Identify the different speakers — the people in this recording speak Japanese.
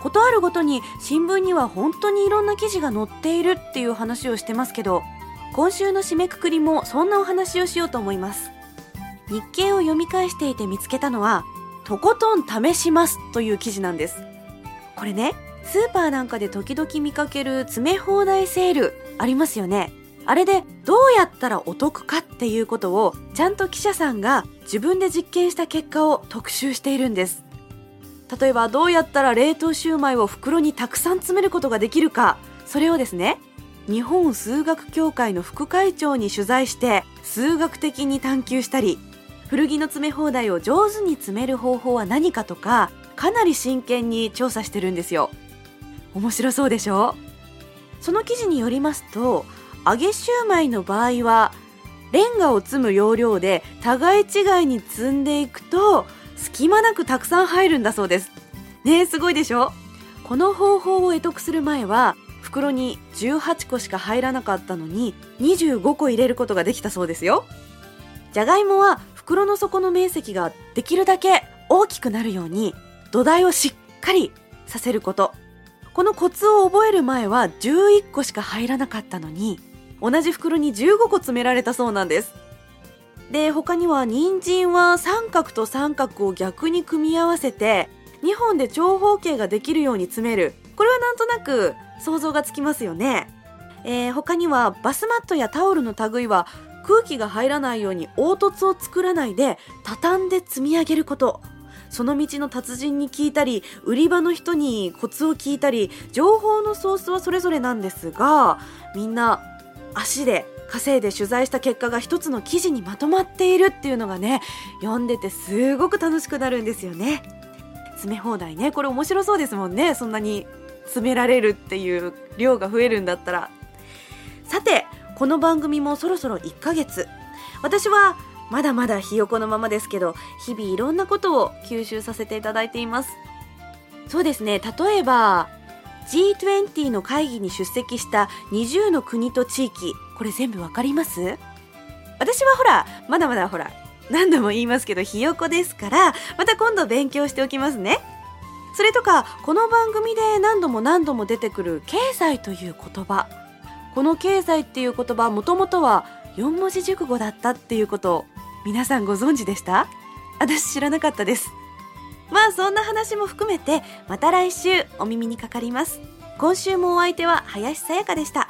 Speaker 1: ことあるごとに新聞には本当にいろんな記事が載っているっていう話をしてますけど今週の締めくくりもそんなお話をしようと思います。日経を読み返していて見つけたのはとことん試しますという記事なんです。これねスーパーなんかで時々見かける詰め放題セールありますよね。あれでどうやったらお得かっていうことをちゃんと記者さんが自分で実験した結果を特集しているんです。例えばどうやったら冷凍シューマイを袋にたくさん詰めることができるか。それをですね日本数学協会の副会長に取材して数学的に探求したり古着の詰め放題を上手に詰める方法は何かとかかなり真剣に調査してるんですよ。面白そうでしょ？その記事によりますと揚げシューマイの場合はレンガを積む要領で互い違いに積んでいくと隙間なくたくさん入るんだそうです。ねすごいでしょ？この方法を得得する前は袋に18個しか入らなかったのに25個入れることができたそうですよ。じゃがいもは袋の底の面積ができるだけ大きくなるように土台をしっかりさせること。このコツを覚える前は11個しか入らなかったのに同じ袋に15個詰められたそうなんです。で他には人参は三角と三角を逆に組み合わせて2本で長方形ができるように詰める。これはなんとなく想像がつきますよね、えー、他にはバスマットやタオルの類は空気が入らないように凹凸を作らないで畳んで積み上げること。その道の達人に聞いたり売り場の人にコツを聞いたり情報のソースはそれぞれなんですがみんな足で稼いで取材した結果が一つの記事にまとまっているっていうのがね読んでてすごく楽しくなるんですよね。詰め放題ね。これ面白そうですもんね。そんなに詰められるっていう量が増えるんだったら。さてこの番組もそろそろ1ヶ月。私はまだまだひよこのままですけど日々いろんなことを吸収させていただいています。そうですね。例えば G20 の会議に出席した20の国と地域これ全部わかります？私はほらまだまだほら何度も言いますけどひよこですからまた今度勉強しておきますね。それとかこの番組で何度も何度も出てくる経済という言葉。この経済っていう言葉もともとは4文字熟語だったっていうことを皆さんご存知でした？私知らなかったです。まあそんな話も含めてまた来週お耳にかかります。今週もお相手は林さやかでした。